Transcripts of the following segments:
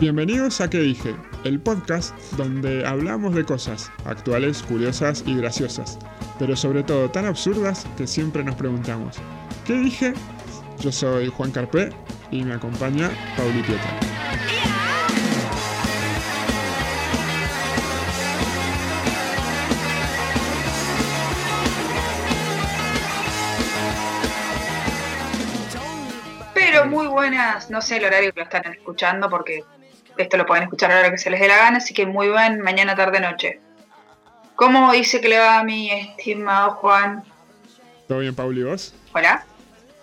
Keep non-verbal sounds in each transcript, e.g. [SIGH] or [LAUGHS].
Bienvenidos a ¿Qué dije? El podcast donde hablamos de cosas actuales, curiosas y graciosas, pero sobre todo tan absurdas que siempre nos preguntamos, ¿qué dije? Yo soy Juan Carpé y me acompaña Pauli Pietra. Pero muy buenas, no sé el horario que lo están escuchando porque esto lo pueden escuchar a la hora que se les dé la gana, así que muy buen mañana, tarde, noche. ¿Cómo dice que le va a mi estimado Juan? ¿Todo bien, Pauli, vos? Hola.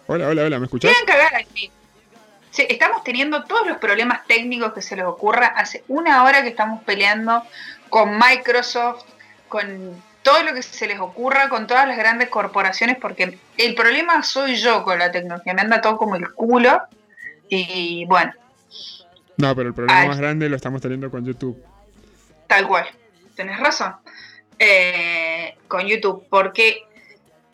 Hola, hola, hola, ¿me escuchás? Quieren cagar aquí. Sí, estamos teniendo todos los problemas técnicos que se les ocurra. Hace una hora que estamos peleando con Microsoft, con todo lo que se les ocurra, con todas las grandes corporaciones, porque el problema soy yo con la tecnología. Me anda todo como el culo. Y bueno, No, pero el problema Ay. más grande lo estamos teniendo con YouTube. Tal cual, tenés razón. Eh, con YouTube, porque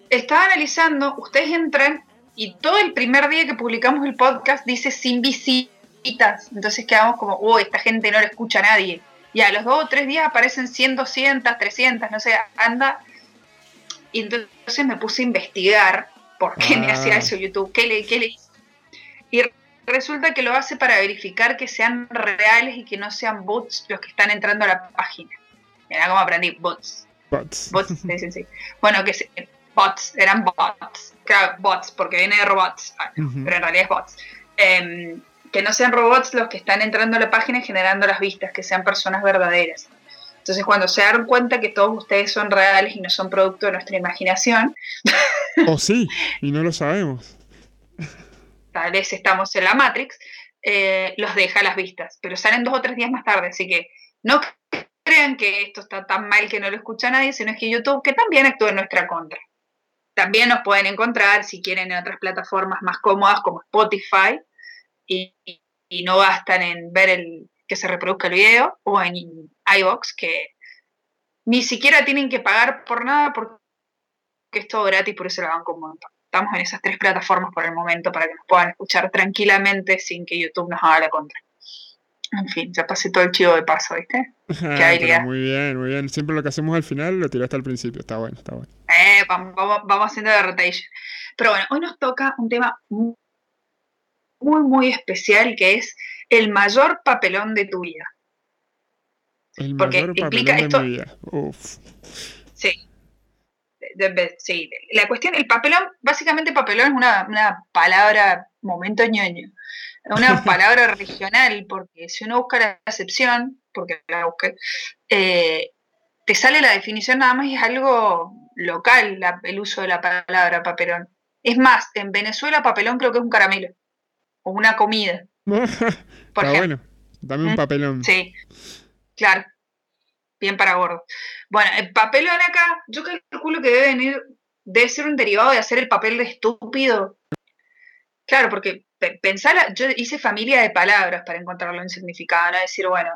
estaba analizando, ustedes entran y todo el primer día que publicamos el podcast dice sin visitas. Entonces quedamos como, oh, esta gente no le escucha a nadie. Y a los dos o tres días aparecen 100, 200, 300, no sé, anda. Y entonces me puse a investigar por qué me Ah. hacía eso YouTube, qué le, qué le hice. Y resulta que lo hace para verificar que sean reales y que no sean bots los que están entrando a la página. Mira cómo aprendí, bots. Bots. Bots, [LAUGHS] se dicen sí. Bueno, que se- bots, eran bots. Claro, bots, porque viene de robots, ah, pero en realidad es bots. Em, que no sean robots los que están entrando a la página y generando las vistas, que sean personas verdaderas. Entonces, cuando se dan cuenta que todos ustedes son reales y no son producto de nuestra imaginación, O sí, y no lo sabemos. Tal vez estamos en la Matrix, eh, los deja a las vistas, pero salen dos o tres días más tarde, así que no crean que esto está tan mal que no lo escucha nadie, sino es que YouTube, que también actúa en nuestra contra. También nos pueden encontrar, si quieren, en otras plataformas más cómodas como Spotify, y, no gastan en ver el que se reproduzca el video, o en iVoox, que ni siquiera tienen que pagar por nada porque es todo gratis, por eso lo van como montón. Estamos en esas tres plataformas por el momento para que nos puedan escuchar tranquilamente sin que YouTube nos haga la contra. En fin, ya pasé todo el chivo de paso, ¿viste? [LAUGHS] Ah, muy bien, muy bien. Siempre lo que hacemos al final lo tiraste al principio. Está bueno, está bueno. Eh, vamos, vamos, haciendo de rotation. Pero bueno, hoy nos toca un tema muy, muy, especial que es el mayor papelón de tu vida. El Porque mayor implica papelón de esto- mi vida. Uf. Sí. De- sí. La cuestión, el papelón, básicamente papelón es una, una palabra, momento ñoño, una [LAUGHS] palabra regional, porque si uno busca la acepción, porque la busqué, eh, te sale la definición nada más y es algo local la- el uso de la palabra papelón. Es más, en Venezuela papelón creo que es un caramelo o una comida, [LAUGHS] por está ejemplo. bueno. Dame un Mm, papelón. Sí, claro. Bien para gordo. Bueno, el papelón acá, yo calculo que debe venir, debe ser un derivado de hacer el papel de estúpido. Claro, porque pe- pensar, yo hice familia de palabras para encontrarlo en significado, no decir, bueno,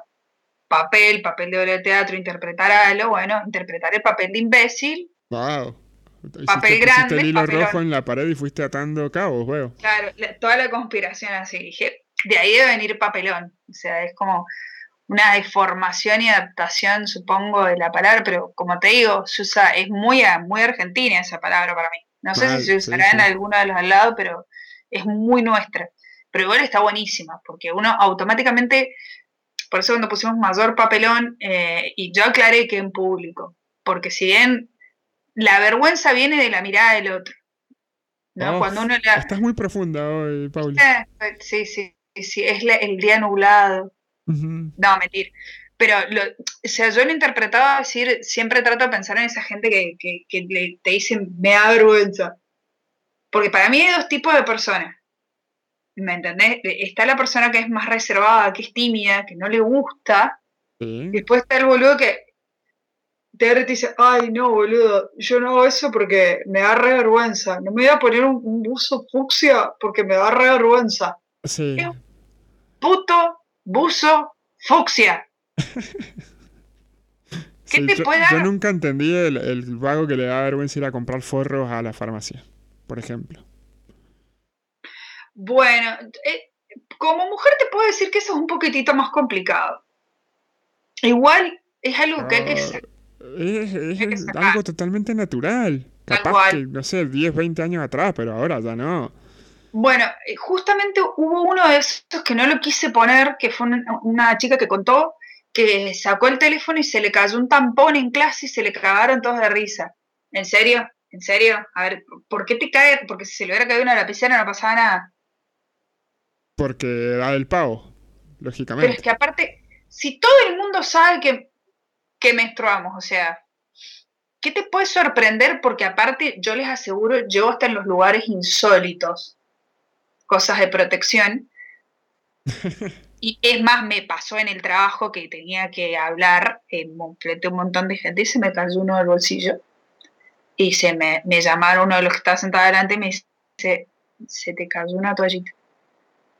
papel, papel de obra de teatro, interpretar algo, bueno, interpretar el papel de imbécil, Wow. Papel grande, el hilo papelón. rojo en la pared y fuiste atando cabos, veo. Claro, la- toda la conspiración así. Dije, de ahí debe venir papelón. O sea, es como una deformación y adaptación, supongo, de la palabra, pero como te digo, se usa, es muy, muy argentina esa palabra para mí. No sé Mal, si se sí, usará en alguno de los al lado, pero es muy nuestra. Pero igual está buenísima, porque uno automáticamente, por eso cuando pusimos mayor papelón, eh, y yo aclaré que en público, porque si bien la vergüenza viene de la mirada del otro. ¿no? Oh, Cuando uno la, Estás muy profunda hoy, Sí, sí, sí, sí, es la- el día nublado. Ujú. No, mentir. Pero, lo, o sea, yo lo interpretaba decir, siempre trato de pensar en esa gente que, que, que le- te dicen, me da vergüenza. Porque para mí hay dos tipos de personas. ¿Me entendés? Está la persona que es más reservada, que es tímida, que no le gusta. Sí. Y después está el boludo que te dice, ay, no, boludo, yo no hago eso porque me da re vergüenza. No me voy a poner un, un buzo fucsia porque me da re vergüenza. Sí. puto, buzo, fucsia. [LAUGHS] ¿Qué Sí, te yo, puede yo dar? nunca entendí el, el vago que le da vergüenza ir a comprar forros a la farmacia, por ejemplo. Bueno, eh, como mujer te puedo decir que eso es un poquitito más complicado. Igual es algo que hay que... Es, es algo totalmente natural. Capaz que, no sé, 10, 20 años atrás, pero ahora ya no. Bueno, eh, justamente hubo uno de esos que no lo quise poner, que fue una, chica que contó que sacó el teléfono y se le cayó un tampón en clase y se le cagaron todos de risa. ¿En serio? ¿En serio? A ver, ¿por qué te cae? Porque si se le hubiera caído una lapicera no pasaba nada. Porque da el pavo, lógicamente. Pero es que aparte, si todo el mundo sabe que, que menstruamos, o sea, ¿qué te puede sorprender? Porque aparte, yo les aseguro, yo hasta en los lugares insólitos, cosas de protección. [LAUGHS] y es más, me pasó en el trabajo que tenía que hablar frente un montón de gente y se me cayó uno del bolsillo. Y se me, me llamaron uno de los que estaba sentado delante y me dice, se te cayó una toallita.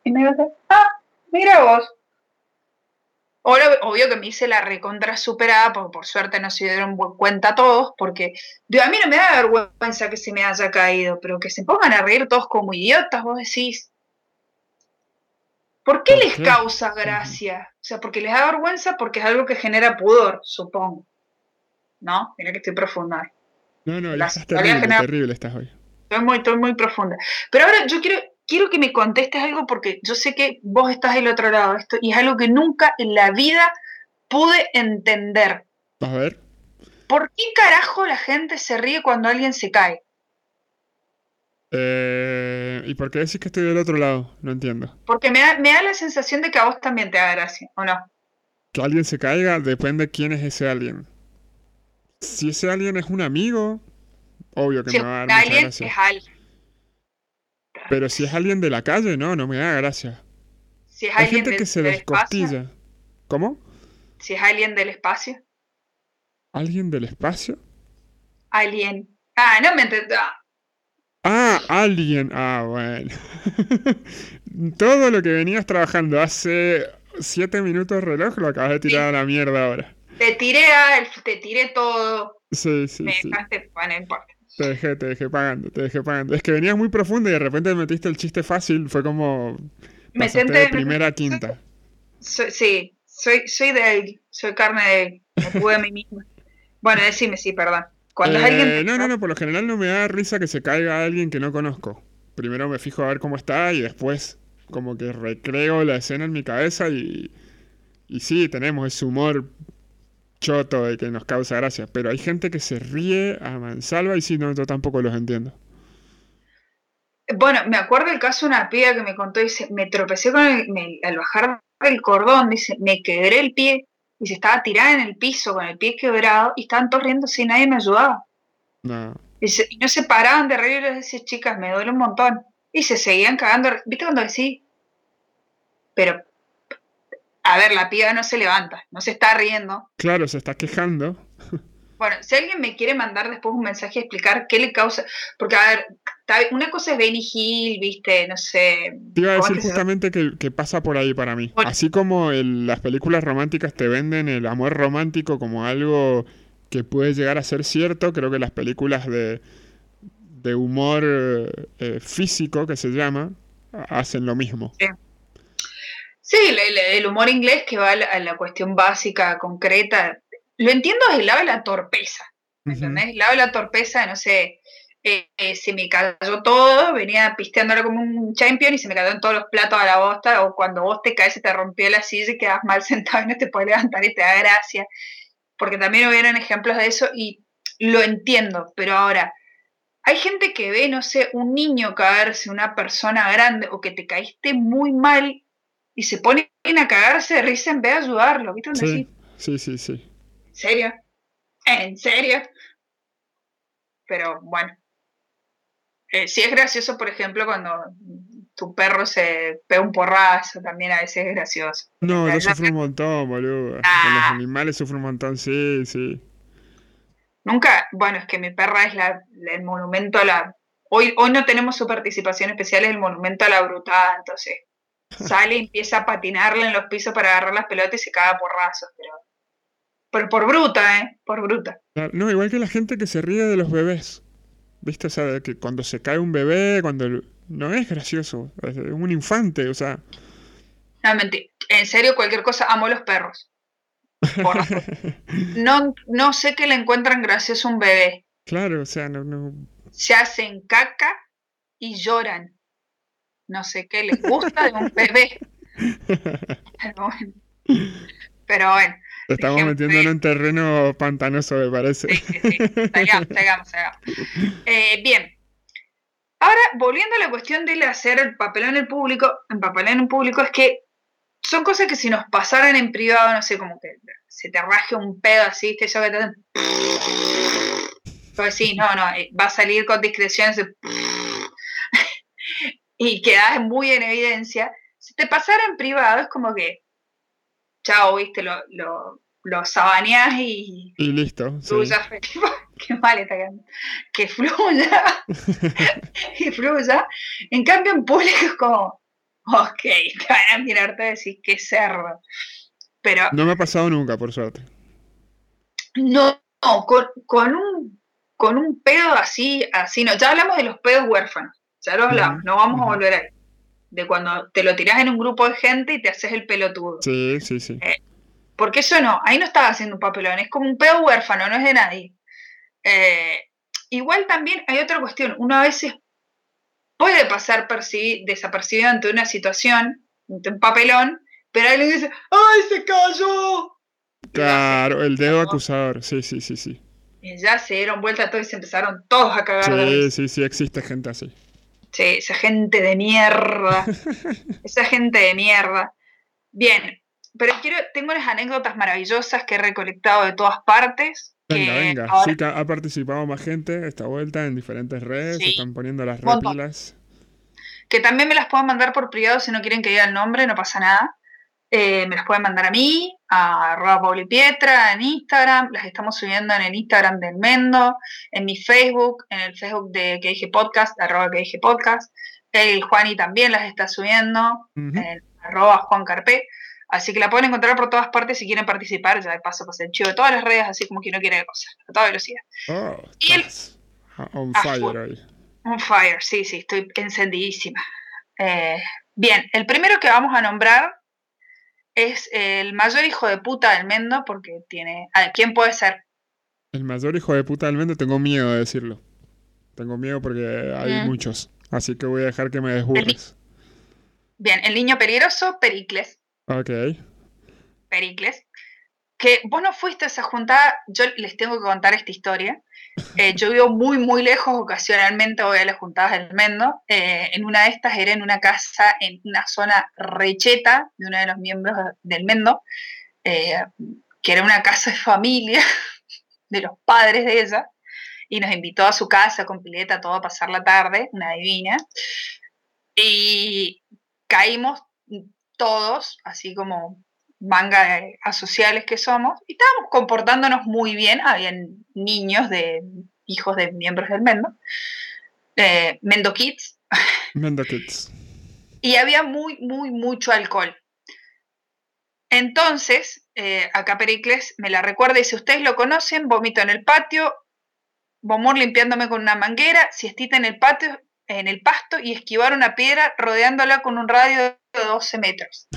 Y me dice, ah, mira vos. Ahora, obvio que me hice la recontra superada, porque por suerte no se dieron cuenta todos, porque digo, a mí no me da vergüenza que se me haya caído, pero que se pongan a reír todos como idiotas, vos decís. ¿Por qué les causa gracia? O sea, porque les da vergüenza porque es algo que genera pudor, supongo. ¿No? Mira que estoy profunda. No, no, estás terrible, terrible estás hoy. Estoy muy, estoy muy profunda. Pero ahora yo quiero, quiero que me contestes algo porque yo sé que vos estás del otro lado de esto y es algo que nunca en la vida pude entender. A ver. ¿Por qué carajo la gente se ríe cuando alguien se cae? Eh, ¿Y por qué decís que estoy del otro lado? No entiendo. Porque me da, me da la sensación de que a vos también te da gracia, ¿o no? Que alguien se caiga depende de quién es ese alguien. Si ese alguien es un amigo, obvio que me va a dar gracia. Es alguien. Pero si es alguien de la calle, no, no me da gracia. Si es Hay gente que se descostilla. ¿Cómo? Si es alguien del espacio. ¿Alguien del espacio? Alguien. Ah, no me entendí. Ah. ah, alguien. Ah, bueno. [LAUGHS] Todo lo que venías trabajando hace siete minutos reloj lo acabas de tirar a la mierda ahora. Te tiré a, te tiré todo. Sí, sí, me sí. dejaste, bueno, no importa. Te dejé, te dejé pagando, te dejé pagando. Es que venías muy profundo y de repente metiste el chiste fácil. Fue como. Me senté. De primera a quinta. sí, soy, soy de él. Soy carne de él. Me pude a mí misma. Bueno, decime, sí, perdón. Cuando alguien. Eh, no, no, no, por lo general no me da risa que se caiga alguien que no conozco. Primero me fijo a ver cómo está y después, como que recreo la escena en mi cabeza y. Y sí, tenemos ese humor choto de que nos causa gracia, pero hay gente que se ríe a mansalva y sí, no, yo tampoco los entiendo. Bueno, me acuerdo el caso de una piba que me contó, dice, me tropecé con el, al bajar el cordón, dice, me quebré el pie y se estaba tirada en el piso con el pie quebrado y estaban todos riendo y nadie me ayudaba. No. Y, no se paraban de reír y les decía, chicas, me duele un montón. Y se seguían cagando. ¿Viste cuando decís? Pero a ver, la piba no se levanta, no se está riendo. Claro, se está quejando. Bueno, si alguien me quiere mandar después un mensaje a explicar qué le causa, porque a ver, una cosa es Benny Hill, viste, no sé. Te iba a decir justamente que, pasa por ahí para mí. Así como las películas románticas te venden el amor romántico como algo que puede llegar a ser cierto, creo que las películas de, de humor eh, físico, que se llama, hacen lo mismo. Sí. Sí, el, humor inglés que va a la, cuestión básica, concreta. Lo entiendo desde el lado de la torpeza. ¿Me entendés? El lado de la torpeza, no sé, eh, eh, se me cayó todo, venía pisteándolo como un champion y se me cayó en todos los platos a la bosta, o cuando vos te caes se te rompió la silla y quedas mal [LAUGHS] sentado y no te puedes levantar y te da gracia. Porque también hubieron ejemplos de eso y lo entiendo, pero ahora, hay gente que ve, no sé, un niño caerse, una persona grande, o que te caíste muy mal y se ponen a cagarse de risa en vez de ayudarlo. ¿Viste sí, sí, sí, sí. ¿En serio? ¿En serio? Pero bueno. Eh, sí es gracioso, por ejemplo, cuando tu perro se pega un porrazo, también a veces es gracioso. No, yo sufro un montón, boludo. Con los ah. animales sufro un montón, sí, sí. Nunca, bueno, es que mi perra es la, el monumento a la... Hoy, hoy no tenemos su participación especial, es el monumento a la brutada, entonces sale y empieza a patinarle en los pisos para agarrar las pelotas y se caga por rasos, pero, por bruta, ¿eh? Por bruta. No, igual que la gente que se ríe de los bebés. ¿Viste? O sea, que cuando se cae un bebé, cuando... No es gracioso, es un infante, o sea... No, mentira. En serio, cualquier cosa, amo los perros. [LAUGHS] no, no sé qué le encuentran gracioso a un bebé. Claro, o sea, no, no. Se hacen caca y lloran. No sé qué les gusta de un bebé. Pero bueno. Pero bueno. Estamos metiendo en un terreno pantanoso, me parece. Sí, sí, sí. [LAUGHS] Eh, bien. Ahora, volviendo a la cuestión de hacer el papelón en el público, en papelón en público, es que son cosas que si nos pasaran en privado, no sé, como que se te raje un pedo así, te que te [LAUGHS] Pues sí, no, no, eh, va a salir con discreción y quedas muy en evidencia. Si te pasara en privado, es como que, chao, viste, lo, lo, lo sabaneás y. Y listo. Fluya, [LAUGHS] qué mal está quedando. Que fluya. [LAUGHS] y fluya. En cambio, en público es como, ok, te van a mirarte y decir, qué cerdo. Pero. No me ha pasado nunca, por suerte. No, con, con un con un pedo así, así no. Ya hablamos de los pedos huérfanos, ya lo hablamos, no vamos a volver ahí. De cuando te lo tiras en un grupo de gente y te haces el pelotudo. Sí, sí, sí. Eh, porque eso no, ahí no estás haciendo un papelón, es como un pedo huérfano, no es de nadie. Eh, igual también hay otra cuestión, uno a veces puede pasar desapercibido ante una situación, ante un papelón, pero alguien dice, ¡ay, se cayó! Claro, el dedo acusador, sí, sí, sí, sí. Y ya se dieron vuelta todos y se empezaron todos a cagar. Sí, sí, sí, existe gente así. Sí, esa gente de mierda. [LAUGHS] esa gente de mierda. Bien, pero quiero, tengo unas anécdotas maravillosas que he recolectado de todas partes. Venga, venga. Sí, que ha participado más gente esta vuelta en diferentes redes, se están poniendo las repilas. Que también me las puedan mandar por privado si no quieren que diga el nombre, no pasa nada. Eh, me las pueden mandar a mí, a arroba Pietra en Instagram, las estamos subiendo en el Instagram del Mendo, en mi Facebook, en el Facebook de que dije podcast, arroba que dije podcast, el Juani también las está subiendo, en arroba Juan Carpe, así que la pueden encontrar por todas partes si quieren participar, ya de paso pues el chivo de todas las redes, así como que no quiere cosas, a toda velocidad. Oh, y el, on fire ahí. On fire, sí, sí, estoy encendidísima. Eh, bien, el primero que vamos a nombrar es el mayor hijo de puta del Mendo porque tiene... ¿Quién puede ser? El mayor hijo de puta del Mendo tengo miedo de decirlo. Tengo miedo porque hay mm. muchos. Así que voy a dejar que me desburres. Bien, el niño peligroso, Pericles. Ok. Pericles. Que vos no fuiste a esa juntada, yo les tengo que contar esta historia. Eh, yo vivo muy, muy lejos, ocasionalmente voy a las juntadas del Mendo. Eh, en una de estas era en una casa, en una zona recheta de uno de los miembros del Mendo, eh, que era una casa de familia [LAUGHS] de los padres de ella, y nos invitó a su casa con pileta, todo a pasar la tarde, una divina. Y caímos todos, así como manga asociales que somos, y estábamos comportándonos muy bien, habían niños de hijos de miembros del Mendo, eh, Mendo Kids. Mendo Kids. Y había muy, muy, mucho alcohol. Entonces, eh, acá Pericles me la recuerda y si ustedes lo conocen, vomito en el patio, Bomor limpiándome con una manguera, siestita en el patio, en el pasto y esquivar una piedra rodeándola con un radio de 12 metros.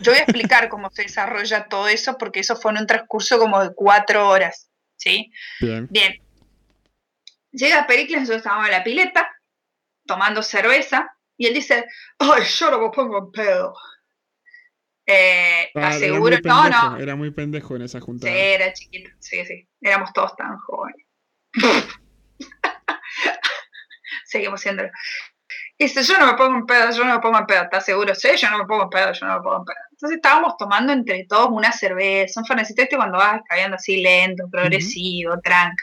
Yo voy a explicar cómo se desarrolla todo eso porque eso fue en un transcurso como de cuatro horas, ¿sí? Bien. Bien. Llega Pericles, yo estaba en la pileta, tomando cerveza, y él dice, ay, yo no me pongo en pedo. Eh, ah, aseguro, no, no. Era muy pendejo en esa juntada. Sí, era chiquito, sí, sí. Éramos todos tan jóvenes. [LAUGHS] Seguimos siendo. Dice, yo no me pongo en pedo, yo no me pongo en pedo, ¿estás seguro? Sí, yo no me pongo en pedo, yo no me pongo en pedo. Entonces estábamos tomando entre todos una cerveza, un fernecito este cuando vas cayendo así lento, progresivo, tranca.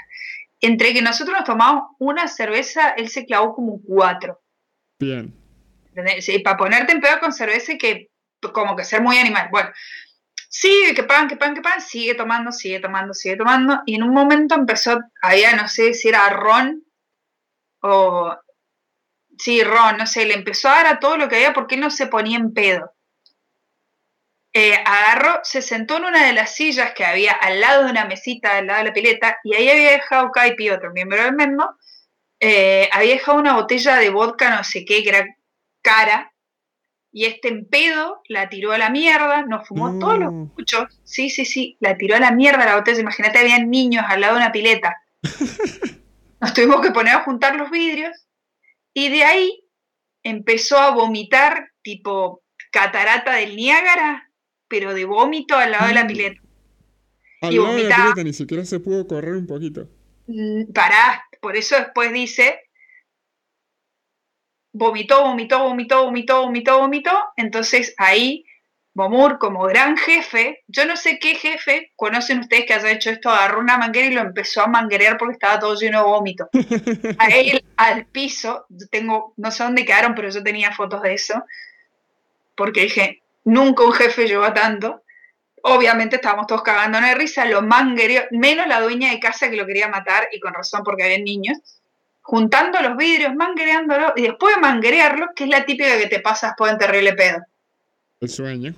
Entre que nosotros nos tomamos una cerveza, él se clavó como cuatro. Bien. Sí, para ponerte en pedo con cerveza y que como que ser muy animal. Bueno, sigue, que pan, que pan, que pan, sigue tomando, sigue tomando, sigue tomando. Y en un momento empezó, había, no sé si era ron o Sí, Ron, no sé, le empezó a dar a todo lo que había porque él no se ponía en pedo. Eh, agarró, se sentó en una de las sillas que había al lado de una mesita, al lado de la pileta, y ahí había dejado Caipi, otro miembro del Mendo, eh, había dejado una botella de vodka, no sé qué, que era cara, y este en pedo la tiró a la mierda, nos fumó todos los muchos. Sí, sí, sí, la tiró a la mierda la botella. Imagínate, habían niños al lado de una pileta. [LAUGHS] Nos tuvimos que poner a juntar los vidrios y de ahí empezó a vomitar tipo catarata del Niágara, pero de vómito al lado de la mm. pileta. Al lado de la pileta ni siquiera se pudo correr un poquito. Mm, pará, por eso después dice vomitó, vomitó, vomitó, vomitó, vomitó, vomitó. Entonces ahí Bomur, como gran jefe, yo no sé qué jefe conocen ustedes que haya hecho esto, agarró una manguera y lo empezó a manguerear porque estaba todo lleno de vómito. [LAUGHS] A él, al piso, tengo, no sé dónde quedaron, pero yo tenía fotos de eso, porque dije, nunca un jefe llevó tanto. Obviamente estábamos todos cagando de risa, lo manguereó, menos la dueña de casa que lo quería matar, y con razón porque había niños juntando los vidrios, manguereándolo, y después de manguerearlo, que es la típica que te pasas por en terrible pedo. El sueño.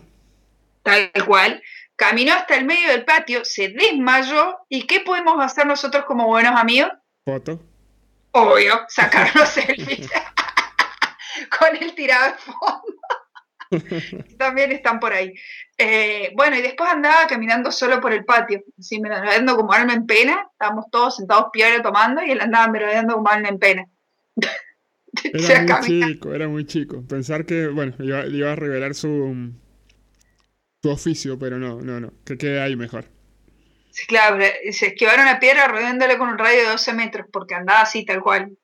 Tal cual. Caminó hasta el medio del patio, se desmayó, ¿y qué podemos hacer nosotros como buenos amigos? Foto. Obvio, sacarnos [LAUGHS] selfies [LAUGHS] con el tirado de fondo. [LAUGHS] También están por ahí. Eh, bueno, y después andaba caminando solo por el patio, así merodeando como alma en pena. Estábamos todos sentados piedra tomando y él andaba merodeando como alma en pena. Era muy chico, era muy chico. Pensar que, bueno, iba, a revelar su, su oficio, pero no, no, no. Que quede ahí mejor. Sí, claro, se esquivaron una piedra rodeándole con un radio de 12 metros, porque andaba así, tal cual.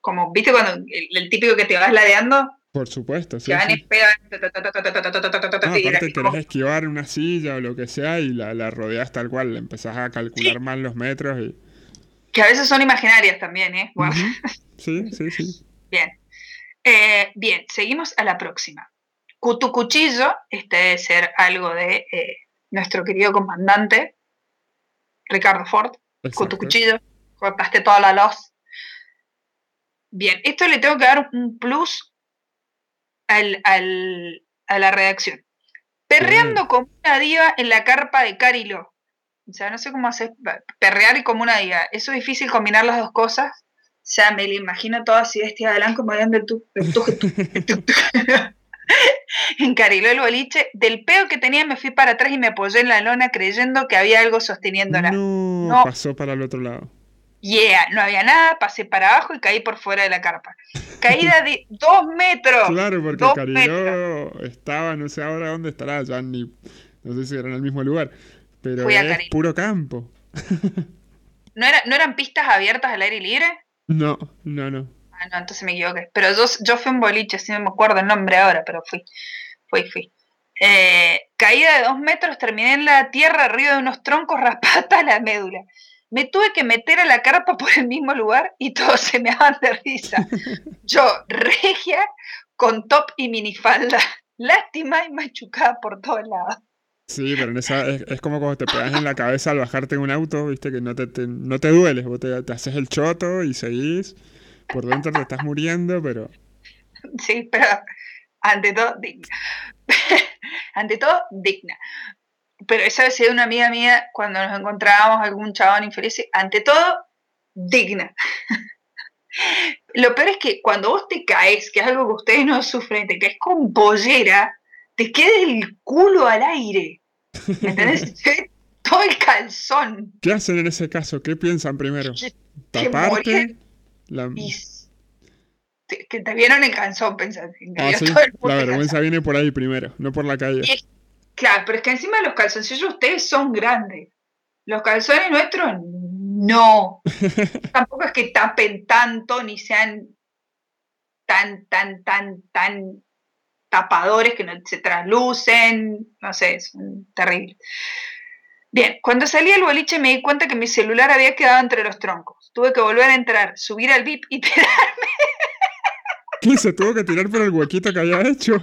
Como, ¿viste cuando el típico que te vas ladeando? Por supuesto, sí. aparte querés esquivar una silla o lo que sea y la, la rodeas tal cual, empezás a calcular mal los metros y... Que a veces son imaginarias también, ¿eh? Sí, sí, sí. Bien. Eh, bien, seguimos a la próxima. Cutucuchillo, este debe ser algo de eh, nuestro querido comandante, Ricardo Ford. Cutucuchillo, cortaste toda la luz. Bien, esto le tengo que dar un plus al, al, a la redacción. Perreando como una diva en la carpa de Carilo. O sea, no sé cómo hacer perrear y como una diva. Eso es difícil combinar las dos cosas. O sea, me lo imagino todo así vestida de blanco moviendo el tu, en Carilo el [LAUGHS] boliche. Del peo que tenía me fui para atrás y me apoyé en la lona creyendo que había algo sosteniéndola. No, no. pasó para el otro lado. Yeah, no había nada, pasé para abajo y caí por fuera de la carpa. Caída de [LAUGHS] dos metros. Claro, porque Cariló estaba, no sé ahora dónde estará, ya ni, no sé si era en el mismo lugar, pero es puro campo. ¿No, era, ¿No eran pistas abiertas al aire libre? No, no, no. Ah, no, entonces me equivoqué. Pero yo, yo fui un boliche, si no me acuerdo el nombre ahora, pero fui, fui, fui. Eh, caída de dos metros, terminé en la tierra arriba de unos troncos [LAUGHS] raspadas la médula me tuve que meter a la carpa por el mismo lugar y todos se me daban de risa. [LAUGHS] Yo, regia, con top y minifalda, lástima y machucada por todos lados. Sí, pero en esa, es, como cuando te pegas en la cabeza al bajarte en un auto, viste, que no te, no te duele, vos te, haces el choto y seguís, por dentro te estás muriendo, pero... Sí, pero ante todo, digna. [LAUGHS] ante todo, digna pero esa vez una amiga mía cuando nos encontrábamos algún chabón infeliz, ante todo, digna. [LAUGHS] Lo peor es que cuando vos te caes, que es algo que ustedes no sufren, te caes con pollera, te queda el culo al aire. ¿Me entendés? [LAUGHS] todo el calzón. ¿Qué hacen en ese caso? ¿Qué piensan primero? ¿Taparte? La... que te vieron el calzón, pensando. Ah, la vergüenza viene por ahí primero, no por la calle. Claro, pero es que encima los calzoncillos ustedes son grandes. Los calzones nuestros no. [LAUGHS] Tampoco es que tapen tanto ni sean tan, tan, tan, tan tapadores que no se traslucen. No sé, son terribles. Bien, cuando salí al boliche me di cuenta que mi celular había quedado entre los troncos. Tuve que volver a entrar, subir al VIP y [LAUGHS] tirarme. ¿Qué? ¿Se tuvo que tirar por el huequito que había hecho?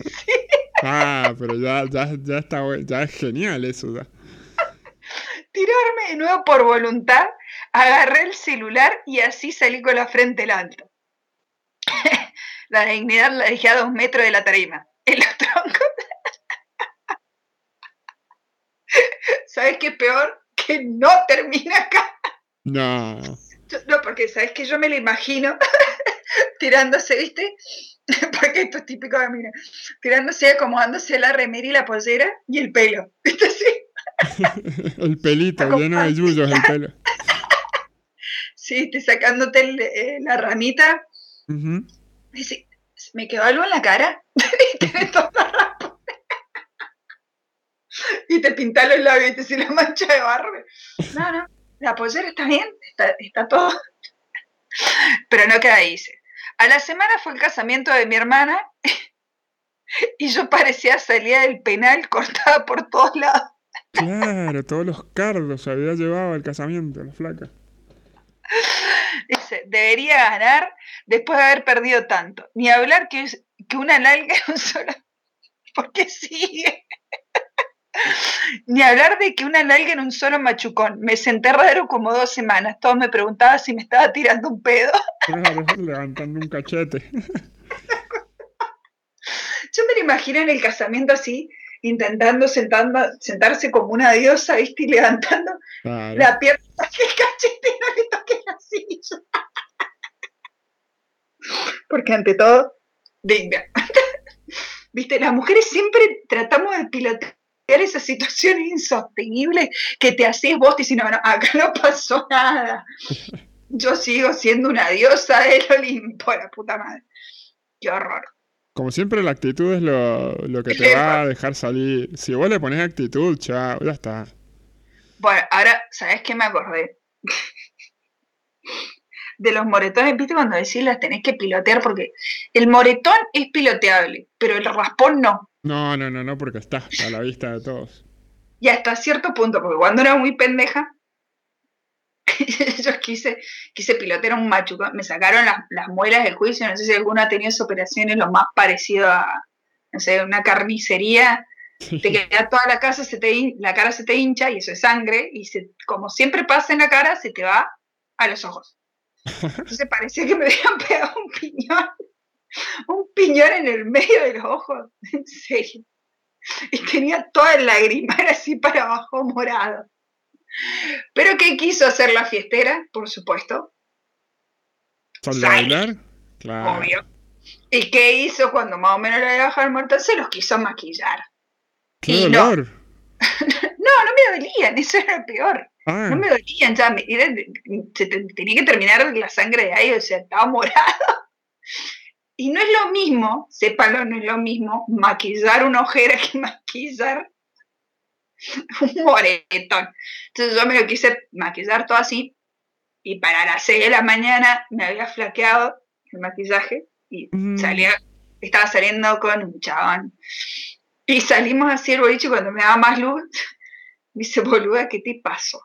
Sí. Ah, pero ya, ya, ya está ya es genial eso. Tirarme de nuevo por voluntad, agarré el celular y así salí con la frente en alto. [LAUGHS] la dignidad la dejé a dos metros de la tarima. En los troncos. ¿Sabes qué peor? [LAUGHS] Que no termina acá. No. No, porque sabes que yo me lo imagino [LAUGHS] tirándose, ¿viste? [LAUGHS] porque esto es típico de mira, tirándose, acomodándose la remera y la pollera y el pelo, ¿viste? Sí. el pelito, lleno de yuyos el pelo. Sí, estoy sacándote eh, la ramita. Dice, ¿me quedó algo en la cara? Y te pinta los labios y te hace la mancha de barro. No, no, la pollera está bien, está, está todo. Pero no queda ahí. A la semana fue el casamiento de mi hermana [LAUGHS] y yo parecía salida del penal cortada por todos lados. Claro, todos los cardos había llevado al casamiento, la flaca. Dice, debería ganar después de haber perdido tanto. Ni hablar que, que una nalga es un solo. [LAUGHS] Porque sigue. Ni hablar de que una nalga en un solo machucón. Me senté raro como dos semanas. Todos me preguntaban si me estaba tirando un pedo. [LAUGHS] levantando un cachete. [LAUGHS] Yo me lo imagino en el casamiento así, intentando sentando, sentarse como una diosa, ¿viste? Y levantando la pierna, [LAUGHS] el cachete no le toque la silla. Porque ante todo, venga. ¿Viste? Las mujeres siempre tratamos de pilotear esa situación insostenible que te haces vos diciendo, no, acá no pasó nada. Yo sigo siendo una diosa del Olimpo, la puta madre. Qué horror. Como siempre, la actitud es lo, que te va a dejar salir. Si vos le pones actitud, chao, ya está. Bueno, ahora, ¿sabes qué me acordé? De los moretones, ¿viste? Cuando decís las tenés que pilotear, porque el moretón es piloteable, pero el raspón no. No, no, no, no, porque está a la vista de todos. Y hasta cierto punto, porque cuando era muy pendeja, [LAUGHS] yo quise, quise pilotear un macho, me sacaron las, muelas del juicio, no sé si alguno ha tenido esa operación, es lo más parecido a, no sé, una carnicería, te queda toda la casa, se te, la cara se te hincha y eso es sangre, y se, como siempre pasa en la cara, se te va a los ojos. Entonces parecía que me habían [LAUGHS] pegado un piñón un piñón en el medio de los ojos, en serio. Y tenía toda el lagrimal así para abajo morado. Pero ¿qué quiso hacer la fiestera? Por supuesto. bailar? Claro. Obvio. ¿Y qué hizo cuando más o menos le había bajado el muerto? Se los quiso maquillar. ¡Qué dolor! [LAUGHS] No, no, me dolían, eso era peor. Ah. No me dolían, ya me, tenía que terminar la sangre de ahí, o sea, estaba morado. [LAUGHS] Y no es lo mismo, sépalo, no es lo mismo maquillar una ojera [LAUGHS] que maquillar un moretón. Entonces yo me lo quise maquillar todo así y para las 6 de la mañana me había flaqueado el maquillaje y salía, estaba saliendo con un chabón. Y salimos así el boliche cuando me daba más luz, me [LAUGHS] dice, boluda, ¿qué te pasó?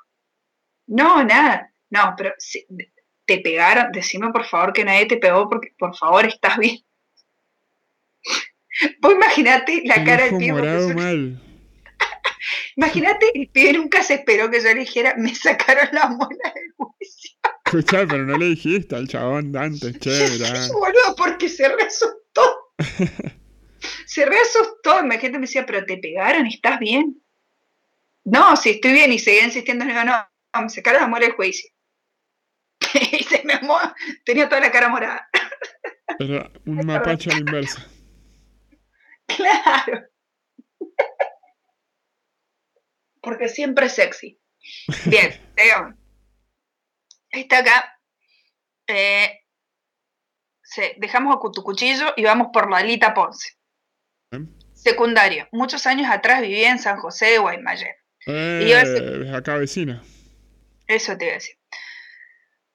No, nada. No, pero te pegaron, decime por favor que nadie te pegó porque por favor estás bien. [LAUGHS] Vos imaginate la cara del pibe. [LAUGHS] Imagínate, el pibe nunca se esperó que yo le dijera, me sacaron la muela del juicio. [LAUGHS] Escucha, pero no le dijiste al chabón antes, chévere. Ah. boludo, porque se reasustó. se reasustó. Imagínate, me decía, pero te pegaron, ¿estás bien? No, si estoy bien, y seguía insistiendo, no, no, me sacaron la muela del juicio. [LAUGHS] y se me tenía toda la cara morada. Era un mapache a la inversa. Claro. Porque siempre es sexy. Bien, [LAUGHS] digamos. Está acá. Eh, dejamos a tu cuchillo y vamos por Lalita Ponce. Secundario. Muchos años atrás vivía en San José de Guaymallén. Eh, acá vecina. Eso te iba a decir.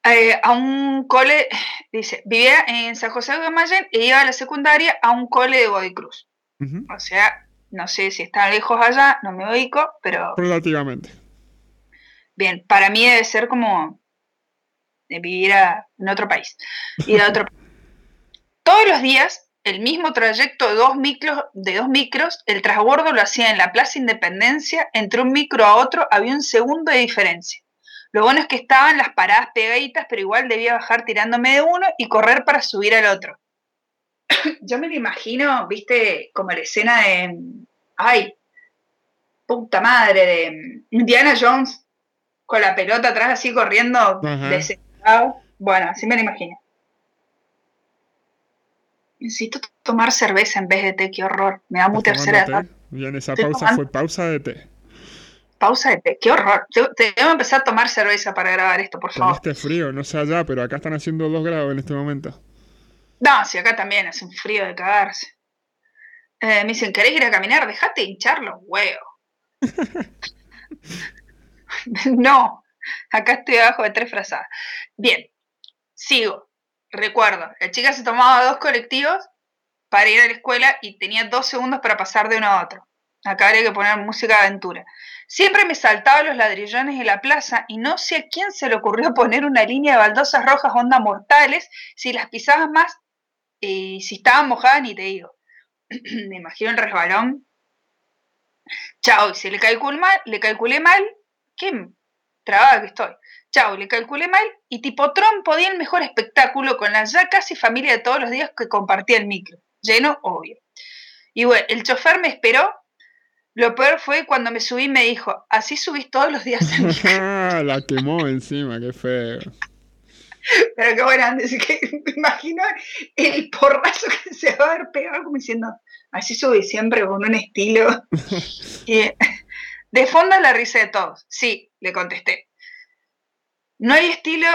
Eh, a un cole, dice, vivía en San José de Guaymallén y iba a la secundaria a un cole de Godoy Cruz. O sea, no sé si está lejos allá, no me ubico, pero... Relativamente. Bien, para mí debe ser como de vivir en otro país. Y de otro... [LAUGHS] Todos los días, el mismo trayecto de dos, micros, de dos micros, el transbordo lo hacía en la Plaza Independencia, entre un micro a otro había un segundo de diferencia. Lo bueno es que estaban las paradas pegaditas, pero igual debía bajar tirándome de uno y correr para subir al otro. [COUGHS] Yo me lo imagino, viste, como la escena de. Ay, puta madre, de Indiana Jones con la pelota atrás así corriendo desesperado. Bueno, así me lo imagino. Necesito tomar cerveza en vez de té, qué horror. Me da muy tercera edad. Bien, esa pausa fue pausa de té. Pausa de té, qué horror. Te, que empezar a tomar cerveza para grabar esto, por favor. Este frío, no sé allá, pero acá están haciendo 2 grados en este momento. No, si acá también hace un frío de cagarse. Eh, me dicen, ¿querés ir a caminar? Dejate hinchar los huevos. [LAUGHS] no, acá estoy abajo de tres frazadas. Bien, sigo. Recuerdo, la chica se tomaba dos colectivos para ir a la escuela y tenía dos segundos para pasar de uno a otro. Acá habría que poner música de aventura. Siempre me saltaba los ladrillones de la plaza y no sé a quién se le ocurrió poner una línea de baldosas rojas onda mortales. Si las pisabas más y si estaban mojadas, ni te digo. [CLEARS THROAT] me imagino el resbalón. Chao, y si le calculé mal, le calculé mal, qué trabada que estoy. Chao, le calculé mal y tipo trompo di el mejor espectáculo con la ya casi familia de todos los días que compartía el micro. Lleno, obvio. Y bueno, el chofer me esperó. Lo peor fue cuando me subí y me dijo, así subís todos los días micro. [LAUGHS] la quemó encima, qué feo. Pero qué bueno, que me imagino el porrazo que se va a haber pegado como diciendo, así subí siempre con un estilo. [LAUGHS] y, de fondo la risa de todos. Sí, le contesté. No hay estilo,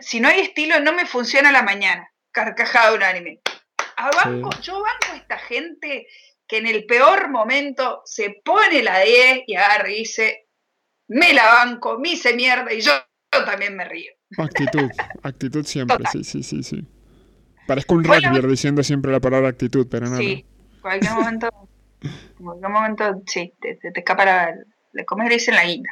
si no hay estilo, no me funciona la mañana. Carcajada unánime. A banco, Yo banco a esta gente que en el peor momento se pone la 10 y agarra y dice, me la banco, me hice mierda y yo, también me río. Actitud, actitud siempre, sí, sí, sí, sí. Parezco un rugby diciendo siempre la palabra actitud, pero no. Sí, en cualquier momento, en [LAUGHS] cualquier momento, sí, te, te, escapa la, de comer en la guinda.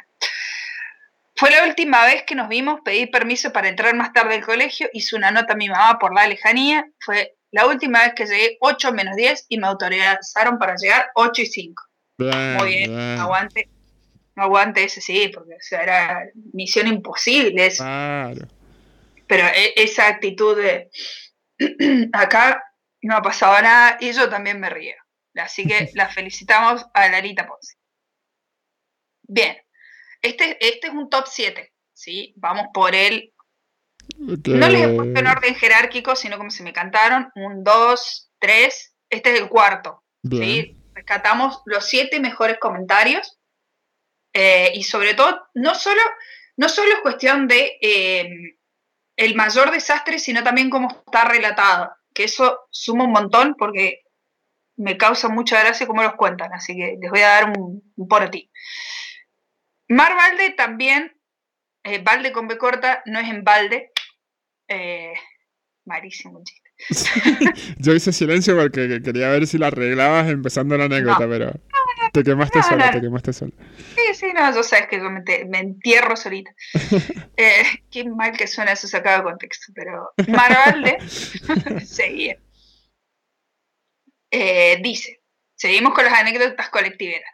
Fue la última vez que nos vimos, pedí permiso para entrar más tarde al colegio, hice una nota a mi mamá por la lejanía, fue la última vez que llegué 8 menos 10 y me autorizaron para llegar 8 y 5. Muy bien, aguante. aguante ese, sí, porque era misión imposible. Claro. Pero e, esa actitud de [CLEARS THROAT] acá no ha pasado nada y yo también me río. Así que [LAUGHS] la felicitamos a Larita Ponce. Bien, este, este es un top 7, ¿sí? Vamos por el... No les he puesto en orden jerárquico, sino como se me cantaron. Un, dos, tres. Este es el cuarto. ¿sí? Rescatamos los siete mejores comentarios. Eh, y sobre todo, no solo, no solo es cuestión de eh, el mayor desastre, sino también cómo está relatado. Que eso suma un montón porque me causa mucha gracia cómo los cuentan. Así que les voy a dar un, un por ti. Mar Valde también, eh, Valde con B corta, no es en Valde. Eh, marísimo chiste. [LAUGHS] Yo hice silencio porque quería ver si la arreglabas empezando la anécdota, pero te quemaste sola, te quemaste sola. Sí, sí, no, yo sabes que yo me, entierro solita. [LAUGHS] Eh, qué mal que suena eso sacado de contexto, pero Mar Valde [LAUGHS] seguía. Eh, dice, seguimos con las anécdotas colectiveras.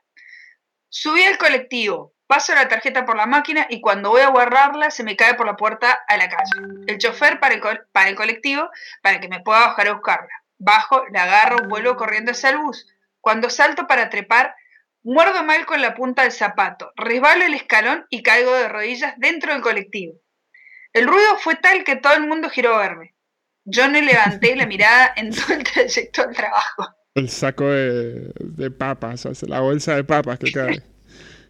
Subí al colectivo, Paso la tarjeta por la máquina y cuando voy a guardarla se me cae por la puerta a la calle. El chofer para el, colectivo para que me pueda bajar a buscarla. Bajo, la agarro, vuelvo corriendo hacia el bus. Cuando salto para trepar, muerdo mal con la punta del zapato, resbalo el escalón y caigo de rodillas dentro del colectivo. El ruido fue tal que todo el mundo giró a verme. Yo no levanté la mirada en todo el trayecto al trabajo. El saco de, de papas, la bolsa de papas que cae.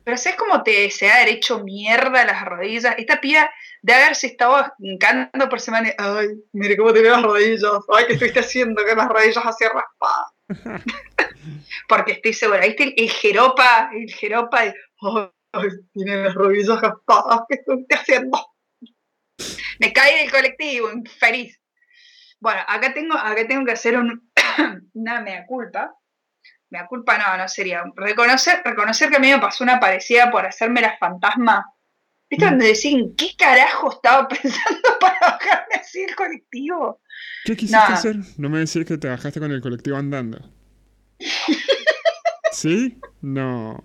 Pero ¿sabes cómo te se ha hecho mierda las rodillas? Esta piba de haberse estado encantando por semana. Ay, mire cómo te veo las rodillas. Ay, ¿qué estuviste haciendo? Que las rodillas así raspadas. [LAUGHS] Porque estoy segura, ¿viste? El, jeropa, el jeropa, ay, tiene las rodillas raspadas. ¿Qué estuviste haciendo? Me caí del colectivo, infeliz. Bueno, acá tengo, acá tengo que hacer un, [COUGHS] una mea culpa me culpa no, no sería. Reconocer, reconocer que a mí me pasó una parecida por hacerme la fantasma. ¿Viste mm. donde decían qué carajo estaba [LAUGHS] pensando para bajarme así el colectivo? ¿Qué quisiste hacer? No me decís que te bajaste con el colectivo andando. [LAUGHS] ¿Sí? No.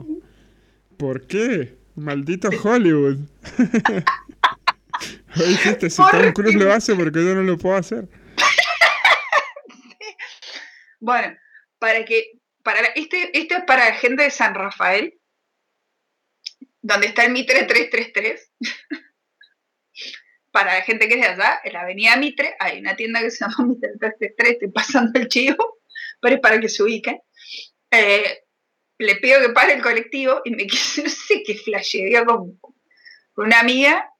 ¿Por qué? Maldito Hollywood. [LAUGHS] dijiste, si Tom Cruise lo hace, porque yo no lo puedo hacer? Bueno, para que este, este es para gente de San Rafael, donde está el Mitre 333. [LAUGHS] para la gente que es de allá, en la avenida Mitre, hay una tienda que se llama [LAUGHS] Mitre 33, estoy pasando el chivo, [LAUGHS] pero es para que se ubiquen. Eh, le pido que pare el colectivo y me quise, no sé qué flashería con, con una amiga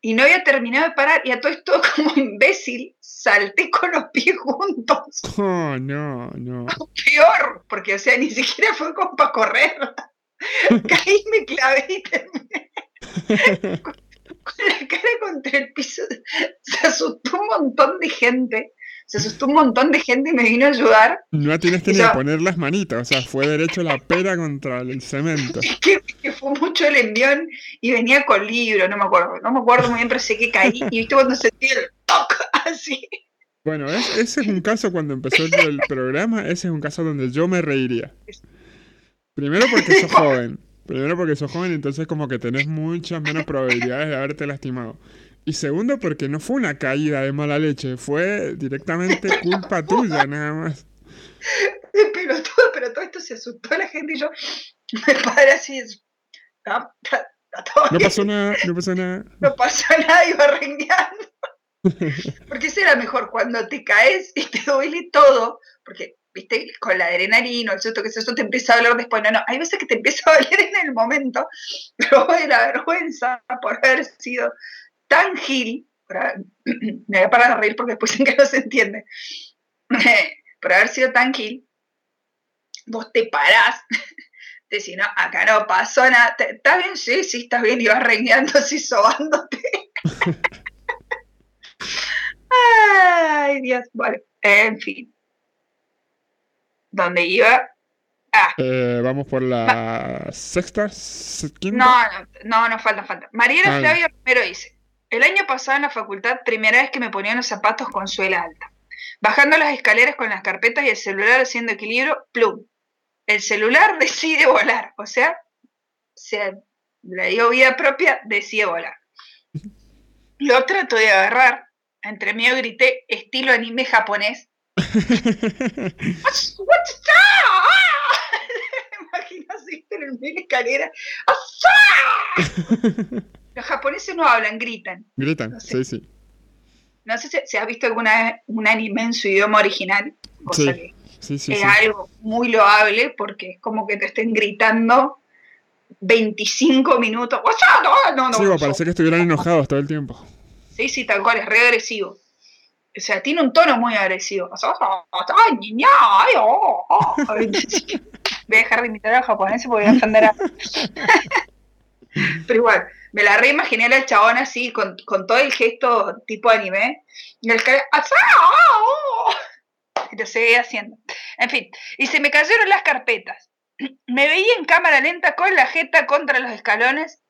y no había terminado de parar y a todo esto [LAUGHS] como imbécil salté con los pies juntos. [LAUGHS] Oh, no, no. Peor, porque o sea, ni siquiera fue como para correr. [LAUGHS] Caí, me clavé y terminé con la cara contra el piso. Se asustó un montón de gente. Se asustó un montón de gente y me vino a ayudar. No tienes que ni yo- poner las manitas, o sea, fue derecho la pera contra el cemento. Es [LAUGHS] que, que fue mucho el envión y venía con libro, no me acuerdo. No me acuerdo muy bien, pero sé que caí. Y viste cuando sentí el toc [LAUGHS] así. Bueno, es- ese es un caso cuando empezó el, el programa, ese es un caso donde yo me reiría. Primero porque sos [LAUGHS] joven, primero porque sos joven, entonces como que tenés muchas menos probabilidades de haberte lastimado. Y segundo porque no fue una caída de mala leche, fue directamente culpa [LAUGHS] tuya nada más. Pero todo, pero todo esto se asustó la gente y yo me paré así. "Ah, está todo No bien". pasó nada, no pasó nada. [LAUGHS] no pasó nada, iba rengueando. [LAUGHS] Porque eso era mejor, cuando te caes y te duele todo, porque, viste, con la adrenalina, el susto que eso te empieza a doler después. No, no, hay veces que te empieza a doler en el momento, pero de la vergüenza por haber sido tan gil, [CLEARS THROAT] me voy a parar de reír porque después en [LAUGHS] que no se entiende, [CLEARS THROAT] por haber sido tan gil, vos te parás, [LAUGHS] decís, no, acá no pasó nada, ¿Te- ¿estás bien? Sí, sí, estás bien, y vas rengueando así, sobándote. [LAUGHS] Ay, Dios, bueno, en fin. ¿Dónde iba? Ah, Eh, vamos por la sexta, quinta. no, no, no, no, falta, falta. Mariela Ah, Flavia Romero dice, el año pasado en la facultad, primera vez que me ponían los zapatos con suela alta. Bajando las escaleras con las carpetas y el celular haciendo equilibrio, plum. El celular [LAUGHS] decide volar, o sea, se le dio vida propia, decide volar. Lo trato de agarrar, entre medio grité, estilo anime japonés, [LAUGHS] What's, what's that? [LAUGHS] Me imagino así en medio de la escalera. Los japoneses no hablan, gritan. Gritan, No sé. sí, sí. No sé si, si has visto alguna vez un anime en su idioma original, Sí, que Sí, sí, es algo muy loable porque es como que te estén gritando 25 minutos. ¡What's that? No, no, Sí, no, parece que estuvieran enojados todo el tiempo. Sí, sí, tal cual, es re agresivo. O sea, tiene un tono muy agresivo. Oh, oh. [LAUGHS] Voy a dejar de imitar a los japoneses porque voy a ofender a... [LAUGHS] [LAUGHS] Pero igual, me la reimaginé al chabón así, con, con todo el gesto tipo anime. Y el oh". Y lo seguía haciendo. En fin, y se me cayeron las carpetas. [CLEARS THROAT] Me veía en cámara lenta con la jeta contra los escalones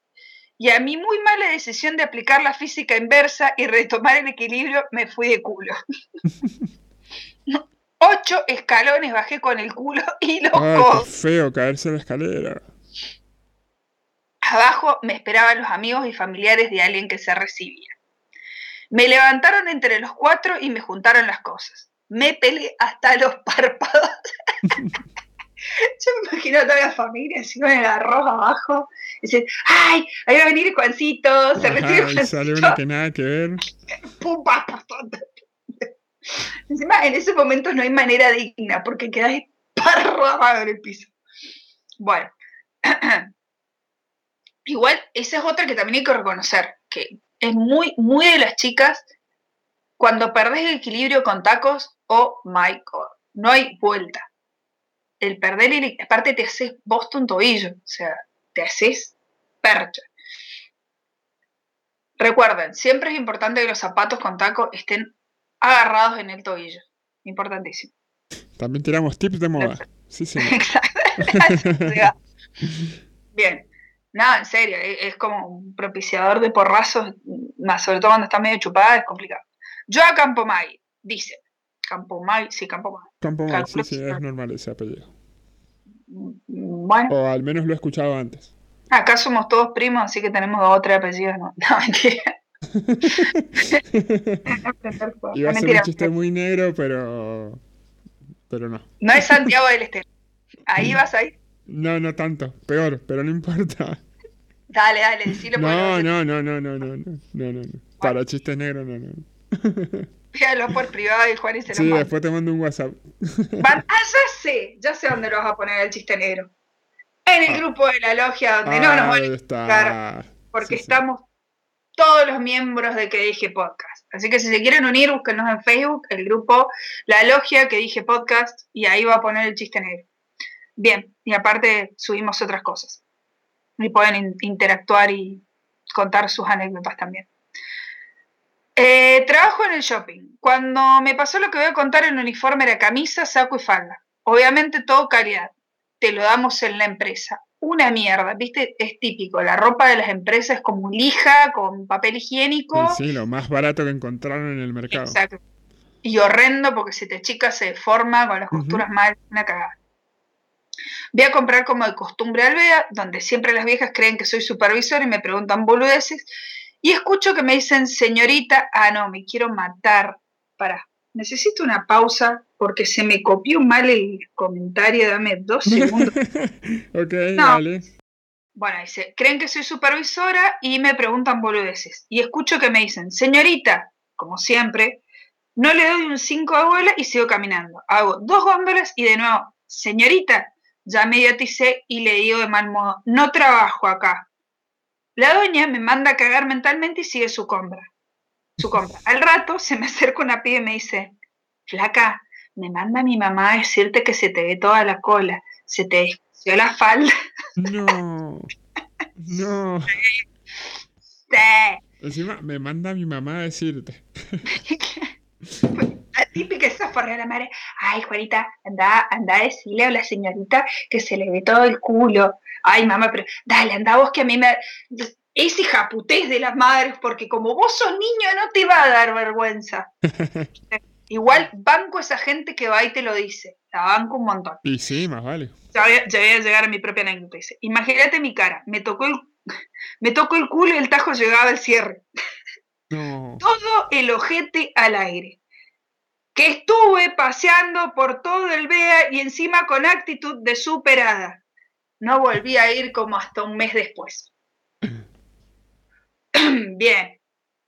y a mi muy mala decisión de aplicar la física inversa y retomar el equilibrio me fui de culo. [LAUGHS] Ocho escalones bajé con el culo y los Ay, qué codos. feo caerse en la escalera. Abajo me esperaban los amigos y familiares de alguien que se recibía. Me levantaron entre los cuatro y me juntaron las cosas. Me peleé hasta los [LAUGHS] párpados. [LAUGHS] Yo me imagino a toda la familia así con el arroz abajo. Y dicen, ¡ay! Ahí va a venir Juancito, se Ajá, sale Juancito. una que nada que ver. [LAUGHS] pum, pa, pa, pa. Encima, en ese momento no hay manera digna porque quedas esparramado en el piso. Bueno, [CLEARS THROAT] igual esa es otra que también hay que reconocer, que es muy, muy de las chicas cuando perdés el equilibrio con tacos, oh my god, no hay vuelta. El perder el aparte te haces vos un tobillo, o sea, te haces percha. Recuerden, siempre es importante que los zapatos con taco estén agarrados en el tobillo. Importantísimo. También tiramos tips de moda. Sí, [LAUGHS] [LAUGHS] sí. Exacto. [LAUGHS] Bien. Nada, en serio, e- es como un propiciador de porrazos, más sobre todo cuando está medio chupada, es complicado. Joa Campomay dice, Campomay, sí, Campomay. Campo Mal, sí, sí, es normal ese apellido. Bueno, O al menos lo he escuchado antes. acá somos todos primos, así que tenemos dos o tres apellidos. No, [LAUGHS] no mentira. [LAUGHS] Iba a ser un chiste muy negro, pero. Pero no. No es Santiago del Estero. Ahí [LAUGHS] vas ahí. No, no tanto. Peor, pero no importa. [LAUGHS] Dale, dale, decilo. lo No, no, no, no, no, no, no, no, no. Para chistes negros, no, no. [LAUGHS] Pídalo por privado y Juan y se Sí, después te mando un WhatsApp. [LAUGHS] Van, ah, ya sé, ya sé dónde lo vas a poner el chiste negro. En el ah. grupo de la logia donde no nos van a buscar, porque estamos todos los miembros de Que Dije Podcast. Así que si se quieren unir, búsquenos en Facebook, el grupo La Logia Que Dije Podcast, y ahí va a poner el chiste negro. Bien, y aparte subimos otras cosas. Y pueden interactuar y contar sus anécdotas también. Eh, trabajo en el shopping. Cuando me pasó lo que voy a contar, el uniforme era camisa, saco y falda. Obviamente todo calidad. Te lo damos en la empresa. Una mierda, ¿viste? Es típico. La ropa de las empresas es como lija, con papel higiénico. Sí, lo más barato que encontraron en el mercado. Exacto. Y horrendo porque si te chica se deforma con las costuras mal, una cagada. Voy a comprar como de costumbre Alvea, donde siempre las viejas creen que soy supervisor y me preguntan boludeces. Y escucho que me dicen, señorita, ah, no, me quiero matar. Para, necesito una pausa porque se me copió mal el comentario, dame dos [LAUGHS] segundos. ok, dale. Bueno, dice, creen que soy supervisora y me preguntan boludeces. Y escucho que me dicen, señorita, como siempre, no le doy un 5 a abuela y sigo caminando. Hago dos góndolas y de nuevo, señorita, ya mediaticé y le digo de mal modo, no trabajo acá. La doña me manda a cagar mentalmente y sigue su compra. Su compra. Al rato se me acerca una piba y me dice, flaca, me manda mi mamá a decirte que se te ve toda la cola, se te descosió la falda. No, no. [LAUGHS] Sí. Encima me manda mi mamá a decirte. [LAUGHS] típica esa forra de la madre. Ay, Juanita, anda, anda a decirle a la señorita que se le ve todo el culo ay mamá, pero dale, anda vos que a mí me... Ese japutés de las madres, porque como vos sos niño no te va a dar vergüenza. [LAUGHS] Igual banco esa gente que va y te lo dice. La banco un montón. Y sí, más vale. Ya voy, a, llegar a mi propia anécdota. Dice, imagínate mi cara. Me tocó el, [LAUGHS] me tocó el culo y el tajo llegaba al cierre. Todo el ojete al aire. Que estuve paseando por todo el BEA y encima con actitud de superada. No volví a ir como hasta un mes después. [CLEARS THROAT] Bien.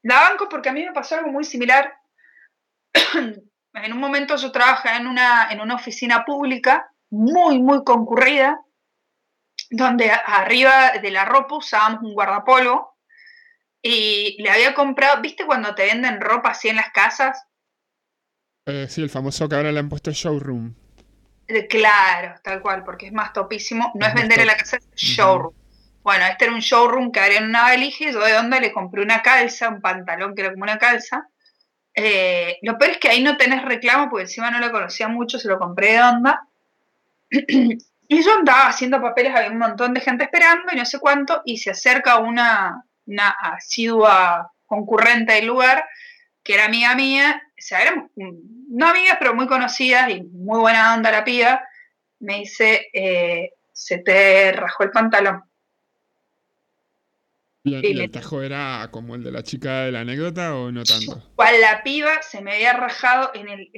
La banco porque a mí me pasó algo muy similar. [CLEARS THROAT] en un momento yo trabajaba en una, en una oficina pública muy, muy concurrida, donde arriba de la ropa usábamos un guardapolvo y le había comprado, ¿viste cuando te venden ropa así en las casas? Eh, sí, el famoso que ahora le han puesto showroom. Claro, tal cual, porque es más topísimo. No es, vender en la casa, es showroom. Bueno, este era un showroom que había en una valija y yo de onda le compré una calza, un pantalón que era como una calza. Eh, lo peor es que ahí no tenés reclamo porque encima no lo conocía mucho, se lo compré de onda. [CLEARS THROAT] y yo andaba haciendo papeles, había un montón de gente esperando y no sé cuánto, y se acerca una, una asidua concurrente del lugar que era amiga mía, o sea, éramos no amigas, pero muy conocidas y muy buena onda la piba, me dice, eh, se te rajó el pantalón. ¿Y, el tajo era como el de la chica de la anécdota o no tanto? Cual la piba se me había rajado en el,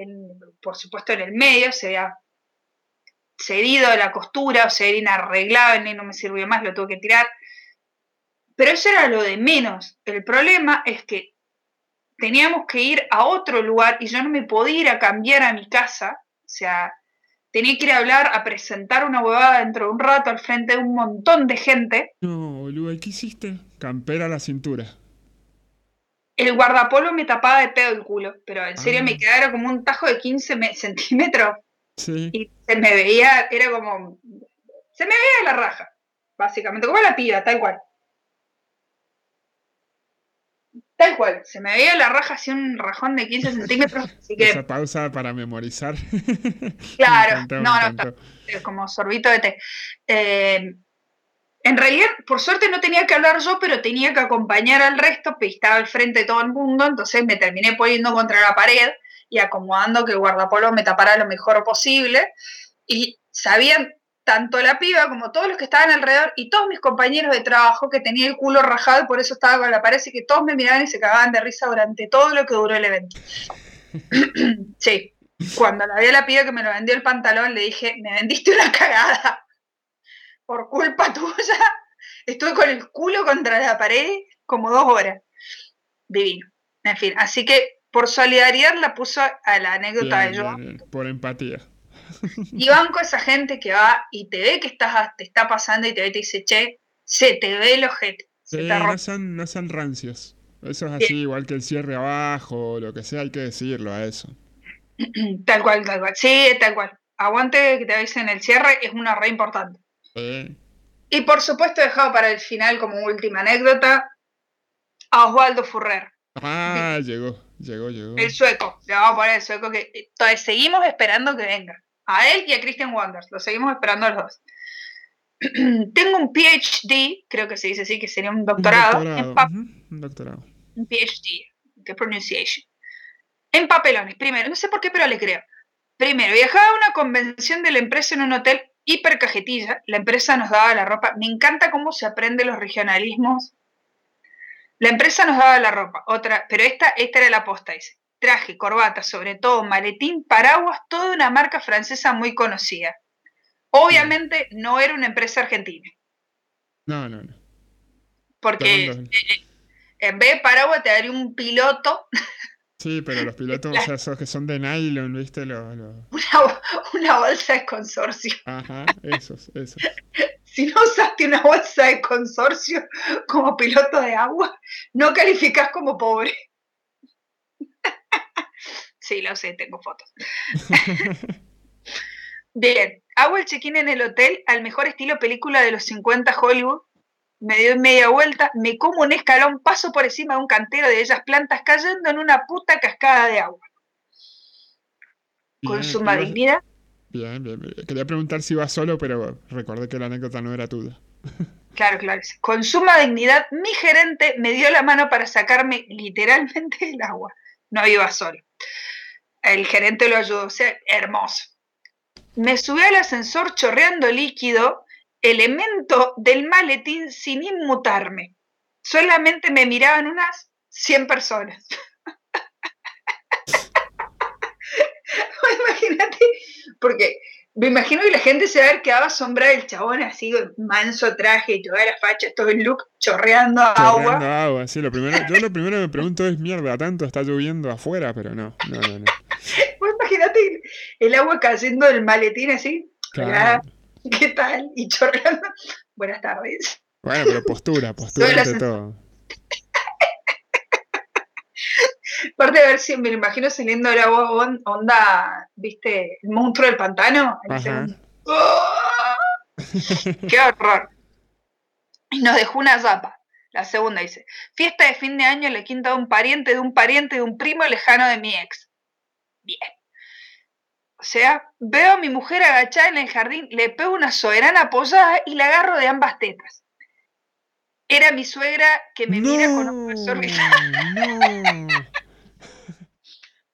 por supuesto en el medio, se había cedido la costura, o sea, era inarreglable, y no me sirvió más, lo tuve que tirar. Pero eso era lo de menos. El problema es que teníamos que ir a otro lugar y yo no me podía ir a cambiar a mi casa, o sea, tenía que ir a hablar, a presentar una huevada dentro de un rato al frente de un montón de gente. No, boludo, ¿qué hiciste? Campera a la cintura. El guardapolo me tapaba de pedo el culo, pero en serio me ah. quedaba como un tajo de 15 centímetros. Sí. Y se me veía, era como. Se me veía de la raja, básicamente, como la piba, tal cual. Tal cual, se me veía la raja así un rajón de 15 centímetros. Así que... Esa pausa para memorizar. [LAUGHS] Claro, no, no, como sorbito de té. Eh, en realidad, por suerte no tenía que hablar yo, pero tenía que acompañar al resto, porque estaba al frente de todo el mundo, entonces me terminé poniendo contra la pared y acomodando que el guardapolo me tapara lo mejor posible. Y sabían tanto la piba como todos los que estaban alrededor y todos mis compañeros de trabajo que tenía el culo rajado, por eso estaba con la pared, y que todos me miraban y se cagaban de risa durante todo lo que duró el evento. [LAUGHS] sí, cuando la vi a la piba que me lo vendió el pantalón, le dije, me vendiste una cagada. Por culpa tuya, estuve con el culo contra la pared como dos horas. divino. En fin, así que por solidaridad la puso a la anécdota de yo. Por empatía. Y banco esa gente que va y te ve que estás, te está pasando y te ve y te dice, che, se te ve el ojete. no, son, no son rancios. Eso es así, igual que el cierre abajo, lo que sea, hay que decirlo a eso. [CLEARS THROAT] Tal cual, tal cual. Sí, tal cual. Aguante que te avisen el cierre es una re importante. Y por supuesto, he dejado para el final como última anécdota a Osvaldo Furrer. Ah, llegó, llegó, llegó. El sueco, le vamos a poner el sueco que entonces seguimos esperando que venga. A él y a Christian Wonders, lo seguimos esperando a los dos. [CLEARS THROAT] Tengo un PhD, creo que se dice así, que sería un doctorado. Un doctorado. Un, PhD, qué pronunciation. En papelones, primero, no sé por qué, pero le creo. Primero, viajaba a una convención de la empresa en un hotel hiper cajetilla. La empresa nos daba la ropa. Me encanta cómo se aprende los regionalismos. La empresa nos daba la ropa, otra, pero esta, esta era la posta, dice. Traje, corbata, sobre todo maletín, paraguas, toda una marca francesa muy conocida. Obviamente no era una empresa argentina. No, no, no. Porque eh, eh, en vez de paraguas te daría un piloto. Sí, pero los pilotos, [LAUGHS] o sea, esos que son de nylon, ¿viste? Lo, Una, bolsa de consorcio. Ajá, esos, esos. [LAUGHS] si no usaste una bolsa de consorcio como piloto de agua, no calificas como pobre. Sí, lo sé, tengo fotos. Bien, hago el check-in en el hotel al mejor estilo película de los 50 Hollywood. Me doy media vuelta, me como un escalón, paso por encima de un cantero de ellas plantas cayendo en una puta cascada de agua. Con suma dignidad. Bien, bien, Quería preguntar si iba solo, pero recordé que la anécdota no era tuya. Claro, claro. Con suma dignidad, mi gerente me dio la mano para sacarme literalmente el agua. No iba solo. El gerente lo ayudó, o sea, hermoso. Me subí al ascensor chorreando líquido, elemento del maletín sin inmutarme. Solamente me miraban unas 100 personas. [LAUGHS] Imagínate, porque me imagino que la gente se va a haber quedado asombrada del chabón así, manso traje toda la facha, todo el look chorreando, agua. Chorreando agua, sí, lo primero, yo lo primero que me pregunto es, mierda, tanto está lloviendo afuera, pero no, no, no. no. [LAUGHS] imagínate el agua cayendo del maletín así. [LAUGHS] ¿Qué tal? Y chorreando. Buenas tardes. Bueno, pero postura, [LAUGHS] postura ante todo. Aparte de ver si me lo imagino saliendo el agua onda, ¿viste? El monstruo del pantano. ¡Oh! ¡Qué horror! Y nos dejó una zapa. La segunda dice, fiesta de fin de año en la quinta de un pariente, de un pariente, de un primo lejano de mi ex. Bien. O sea, veo a mi mujer agachada en el jardín, le pego una soberana apoyada y la agarro de ambas tetas. Era mi suegra que me mira con ojos no. [LAUGHS]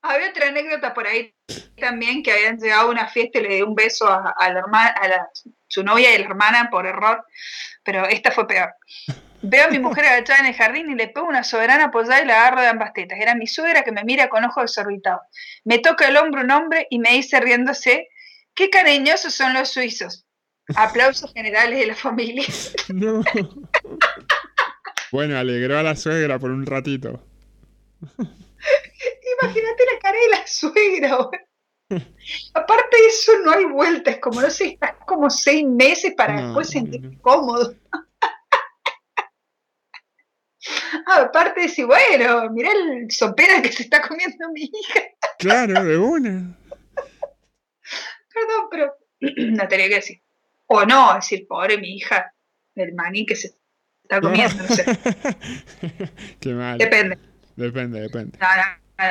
Había otra anécdota por ahí también que habían llegado a una fiesta y le di un beso a, la hermana, a su novia y la hermana por error, pero esta fue peor. Veo a mi mujer agachada en el jardín y le pego una soberana apoyada y la agarro de ambas tetas. Era mi suegra que me mira con ojos desorbitados. Me toca el hombro un hombre y me dice riéndose, qué cariñosos son los suizos. Aplausos generales de la familia. [LAUGHS] No. Bueno, alegró a la suegra por un ratito. [LAUGHS] Imagínate la cara de la suegra. Aparte de eso, no hay vueltas. Como no sé, estás como seis meses para después sentirte cómodo. Aparte de decir, bueno, mirá el sopera que se está comiendo mi hija. Claro, de una. Perdón, pero [CLEARS THROAT] no tenía que decir. O no, decir, pobre mi hija, el maní que se está comiendo, no sé. [LAUGHS] Qué mal. Depende. Depende, depende. No,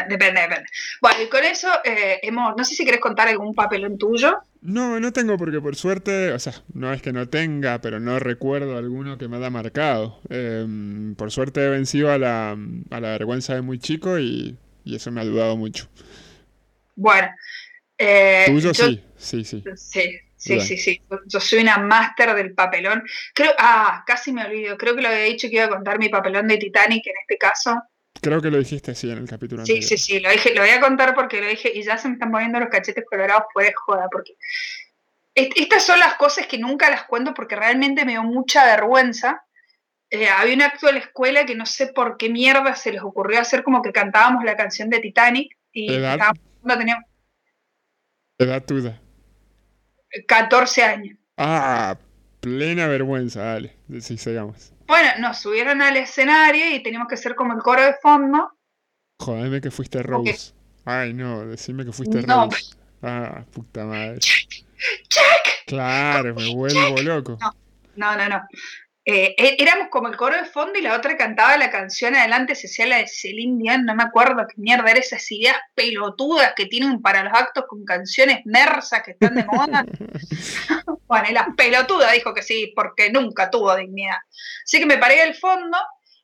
depende, depende. Bueno, y con eso eh, hemos, no sé si querés contar algún papelón tuyo. No, no tengo porque por suerte, o sea, no es que no tenga, pero no recuerdo alguno que me haya marcado. Em, por suerte he vencido a la, a la vergüenza de muy chico y, eso me ha ayudado mucho. Bueno. Eh, Tuyo sí, sí, sí. Sí, sí, sí, sí. Yo soy una máster del papelón. Creo, ah, casi me olvido. Creo que lo había dicho que iba a contar mi papelón de Titanic en este caso. Creo que lo dijiste así en el capítulo sí, Sí, sí, lo dije, lo voy a contar porque lo dije y ya se me están poniendo los cachetes colorados pues joda, porque estas son las cosas que nunca las cuento porque realmente me dio mucha vergüenza, eh, había un acto de la escuela que no sé por qué mierda se les ocurrió hacer como que cantábamos la canción de Titanic y ¿Edad? no teníamos Edad tuya. 14 años. Ah, plena vergüenza, dale. Sí, sigamos. Bueno, nos subieron al escenario y teníamos que hacer como el coro de fondo. Jodeme que fuiste. Rose. Ay, no, decime que fuiste No. Rose. Ah, puta madre. [LAUGHS] ¡Check! Claro, me vuelvo loco. No, no, no. Eh, é- éramos como el coro de fondo y la otra cantaba la canción adelante, se hacía la de Celine Dion, no me acuerdo qué mierda era esas ideas pelotudas que tienen para los actos con canciones mersas que están de moda. [LAUGHS] bueno, y la pelotuda dijo que sí, porque nunca tuvo dignidad. Así que me paré al fondo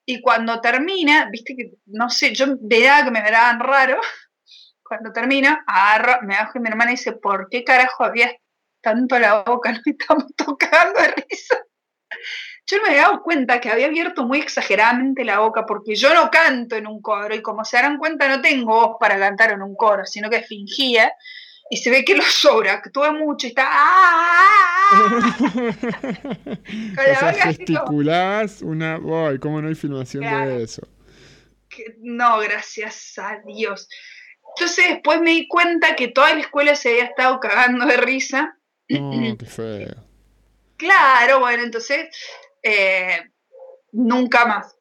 y cuando termina, viste que, no sé, yo veía que me miraban raro. [LAUGHS] Cuando termina, agarro, me bajo y mi hermana dice, ¿por qué carajo había tanto la boca? [LAUGHS] No estamos tocando de risa. Yo no me había dado cuenta que había abierto muy exageradamente la boca porque yo no canto en un coro y como se darán cuenta no tengo voz para cantar en un coro, sino que fingía y se ve que lo sobreactué mucho y está... ¡ah! [LAUGHS] o la sea, boca así como- gesticulabas una... Ay, ¿cómo no hay filmación Claro. de eso? que- no, gracias a Dios. Entonces después me di cuenta que toda la escuela se había estado cagando de risa. Qué feo. Claro, bueno, entonces eh, nunca más.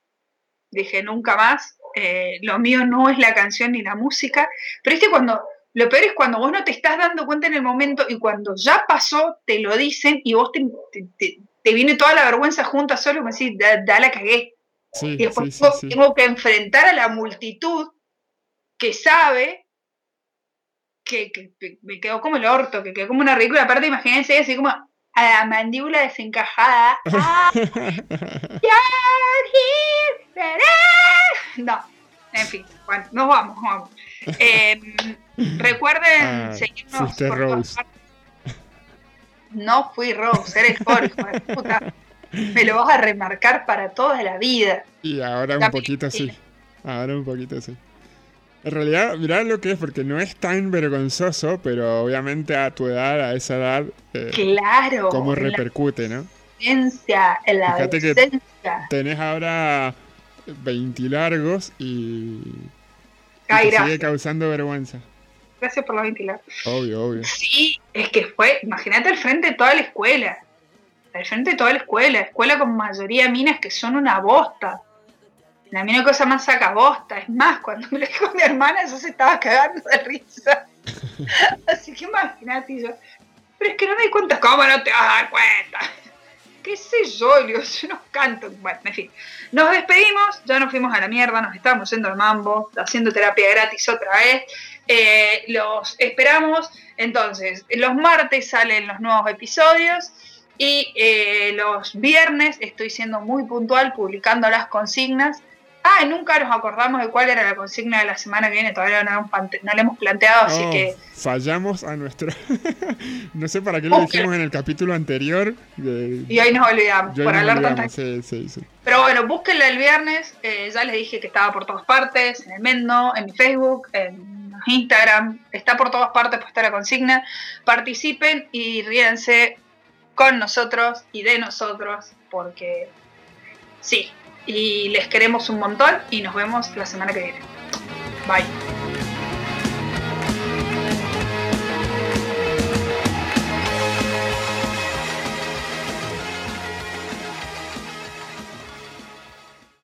Dije, nunca más. eh, lo mío no es la canción ni la música. Pero es que cuando, lo peor es cuando vos no te estás dando cuenta en el momento y cuando ya pasó, te lo dicen y vos te, te- te- te viene toda la vergüenza junta solo y me decís, da, da la cagué. Sí, Y después sí, sí, tengo, que enfrentar a la multitud que sabe que, que- que me quedó como el orto, que quedó como una ridícula. Aparte, imagínense así como a la mandíbula desencajada. [LAUGHS] ¡Ah! No, en fin, bueno, nos vamos, nos vamos. Eh, recuerden Ah, seguirnos por Rose. No fui Rose, eres Jorge, puta. Me lo vas a remarcar para toda la vida. Y ahora un También, poquito sí. Ahora un poquito sí. En realidad, mirá lo que es, porque no es tan vergonzoso, pero obviamente a tu edad, a esa edad, eh, Claro, cómo la repercute, ¿no? adolescencia, en la Fíjate que-. Tenés ahora 20 largos y, y te sigue causando vergüenza. Gracias por la ventilar. Obvio, obvio. Sí, es que fue, imagínate al frente de toda la escuela. Al frente de toda la escuela. Escuela con mayoría minas que son una bosta. La mina cosa más saca bosta. Es más, cuando me lo dijo mi hermana, yo se estaba cagando de risa. [LAUGHS] Así que imagínate yo. Pero es que no me di cuenta. ¿Cómo no te vas a dar cuenta? ¿Qué sé yo? Le yo no canto. Bueno, en fin. Nos despedimos, ya nos fuimos a la mierda, nos estamos yendo al mambo, haciendo terapia gratis otra vez. Eh, los esperamos. Entonces, los martes salen los nuevos episodios y eh, los viernes estoy siendo muy puntual publicando las consignas. Ah, nunca nos acordamos de cuál era la consigna de la semana que viene, todavía no, la hemos planteado, así Oh, que Fallamos a nuestro... [LAUGHS] no sé para qué lo dijimos en el capítulo anterior. de- y hoy nos olvidamos Yo por hablar olvidamos, sí, sí, sí. Pero bueno, búsquenla el viernes. eh, ya les dije que estaba por todas partes, en el Mendo, en mi Facebook, en Instagram. Está por todas partes puesta la consigna. Participen y ríense con nosotros y de nosotros, porque sí. Y les queremos un montón y nos vemos la semana que viene. Bye.